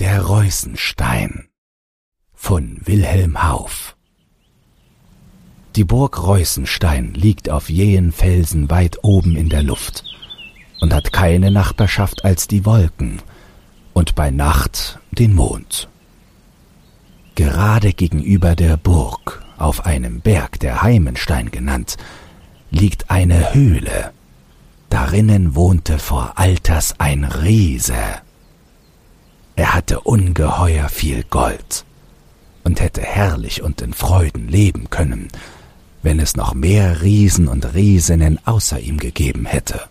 Der Reusenstein von Wilhelm Hauff Die Burg Reusenstein liegt auf jähen Felsen weit oben in der Luft und hat keine Nachbarschaft als die Wolken und bei Nacht den Mond. Gerade gegenüber der Burg, auf einem Berg, der Heimenstein genannt, liegt eine Höhle. Darinnen wohnte vor Alters ein Riese. Er hatte ungeheuer viel Gold und hätte herrlich und in Freuden leben können, wenn es noch mehr Riesen und Riesinnen außer ihm gegeben hätte.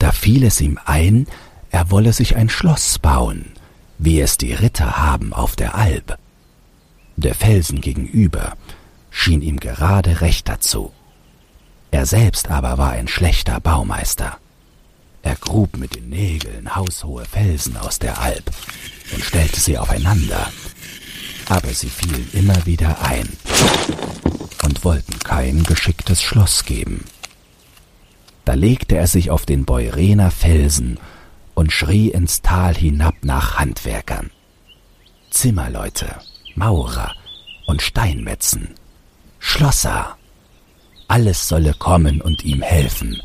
Da fiel es ihm ein, er wolle sich ein Schloss bauen, wie es die Ritter haben auf der Alb. Der Felsen gegenüber schien ihm gerade recht dazu. Er selbst aber war ein schlechter Baumeister. Er grub mit den Nägeln haushohe Felsen aus der Alp und stellte sie aufeinander, aber sie fielen immer wieder ein und wollten kein geschicktes Schloss geben. Da legte er sich auf den Beurener Felsen und schrie ins Tal hinab nach Handwerkern. Zimmerleute, Maurer und Steinmetzen, Schlosser. Alles solle kommen und ihm helfen,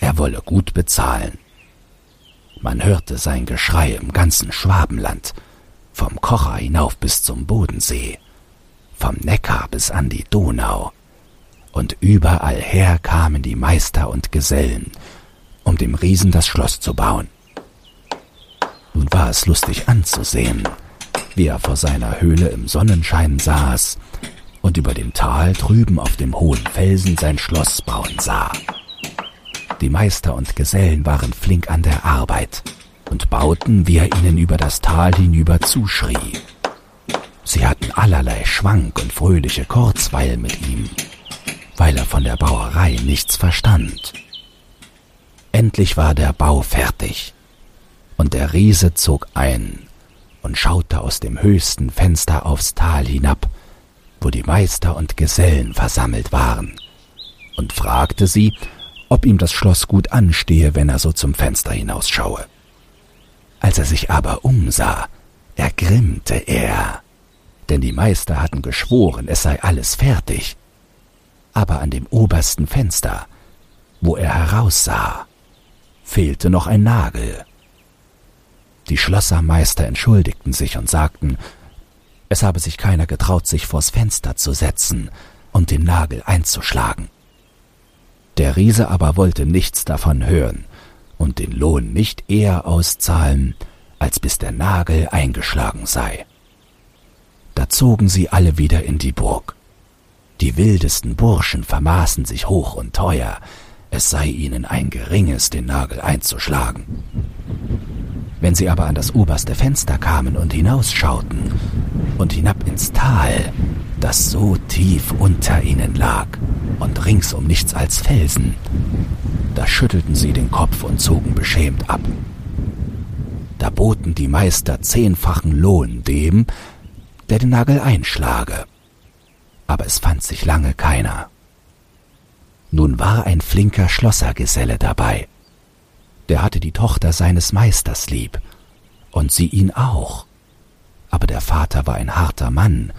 er wolle gut bezahlen. Man hörte sein Geschrei im ganzen Schwabenland, vom Kocher hinauf bis zum Bodensee, vom Neckar bis an die Donau, und überall her kamen die Meister und Gesellen, um dem Riesen das Schloss zu bauen. Nun war es lustig anzusehen, wie er vor seiner Höhle im Sonnenschein saß und über dem Tal drüben auf dem hohen Felsen sein Schloss bauen sah. Die Meister und Gesellen waren flink an der Arbeit und bauten, wie er ihnen über das Tal hinüber zuschrie. Sie hatten allerlei Schwank und fröhliche Kurzweil mit ihm, weil er von der Bauerei nichts verstand. Endlich war der Bau fertig, und der Riese zog ein und schaute aus dem höchsten Fenster aufs Tal hinab, wo die Meister und Gesellen versammelt waren, und fragte sie, ob ihm das Schloss gut anstehe, wenn er so zum Fenster hinausschaue. Als er sich aber umsah, ergrimmte er, denn die Meister hatten geschworen, es sei alles fertig. Aber an dem obersten Fenster, wo er heraussah, fehlte noch ein Nagel. Die Schlossermeister entschuldigten sich und sagten, es habe sich keiner getraut, sich vors Fenster zu setzen und den Nagel einzuschlagen. Der Riese aber wollte nichts davon hören und den Lohn nicht eher auszahlen, als bis der Nagel eingeschlagen sei. Da zogen sie alle wieder in die Burg. Die wildesten Burschen vermaßen sich hoch und teuer, es sei ihnen ein geringes, den Nagel einzuschlagen. Wenn sie aber an das oberste Fenster kamen und hinausschauten und hinab ins Tal, das so tief unter ihnen lag und ringsum nichts als Felsen, da schüttelten sie den Kopf und zogen beschämt ab. Da boten die Meister zehnfachen Lohn dem, der den Nagel einschlage. Aber es fand sich lange keiner. Nun war ein flinker Schlossergeselle dabei. Der hatte die Tochter seines Meisters lieb, und sie ihn auch. Aber der Vater war ein harter Mann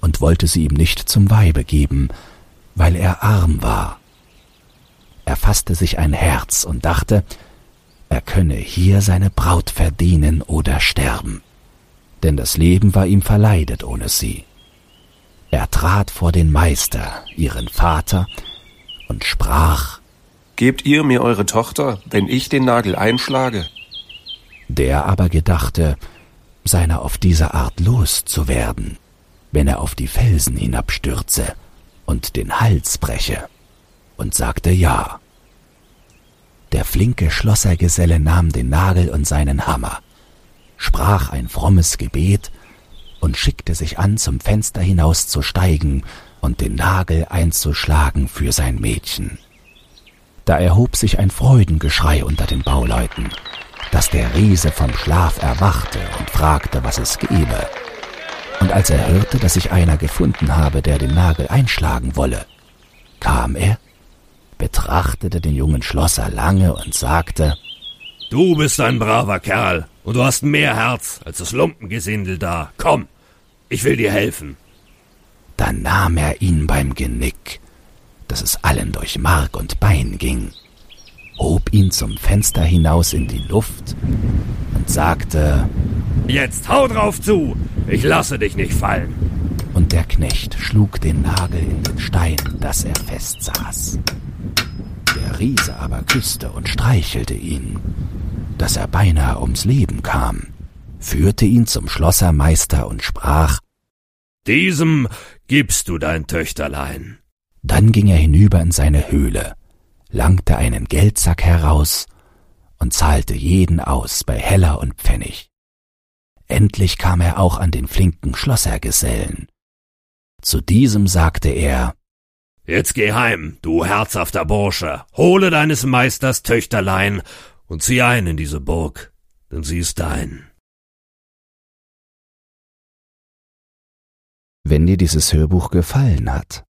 und wollte sie ihm nicht zum Weibe geben, weil er arm war. Er fasste sich ein Herz und dachte, er könne hier seine Braut verdienen oder sterben, denn das Leben war ihm verleidet ohne sie. Er trat vor den Meister, ihren Vater, und sprach Gebt ihr mir eure Tochter, wenn ich den Nagel einschlage? Der aber gedachte, seiner auf diese Art loszuwerden, wenn er auf die Felsen hinabstürze und den Hals breche, und sagte ja. Der flinke Schlossergeselle nahm den Nagel und seinen Hammer, sprach ein frommes Gebet und schickte sich an, zum Fenster hinauszusteigen und den Nagel einzuschlagen für sein Mädchen. Da erhob sich ein Freudengeschrei unter den Bauleuten, dass der Riese vom Schlaf erwachte und fragte, was es gebe. Und als er hörte, dass sich einer gefunden habe, der den Nagel einschlagen wolle, kam er, betrachtete den jungen Schlosser lange und sagte, Du bist ein braver Kerl und du hast mehr Herz als das Lumpengesindel da. Komm, ich will dir helfen. Dann nahm er ihn beim Genick, dass es allen durch Mark und Bein ging, hob ihn zum Fenster hinaus in die Luft und sagte, Jetzt hau drauf zu, ich lasse dich nicht fallen. Und der Knecht schlug den Nagel in den Stein, dass er festsaß. Der Riese aber küsste und streichelte ihn, dass er beinahe ums Leben kam, führte ihn zum Schlossermeister und sprach, Diesem gibst du dein Töchterlein. Dann ging er hinüber in seine Höhle, langte einen Geldsack heraus und zahlte jeden aus bei Heller und Pfennig. Endlich kam er auch an den flinken Schlossergesellen. Zu diesem sagte er, Jetzt geh heim, du herzhafter Bursche, hole deines Meisters Töchterlein und zieh ein in diese Burg, denn sie ist dein. Wenn dir dieses Hörbuch gefallen hat,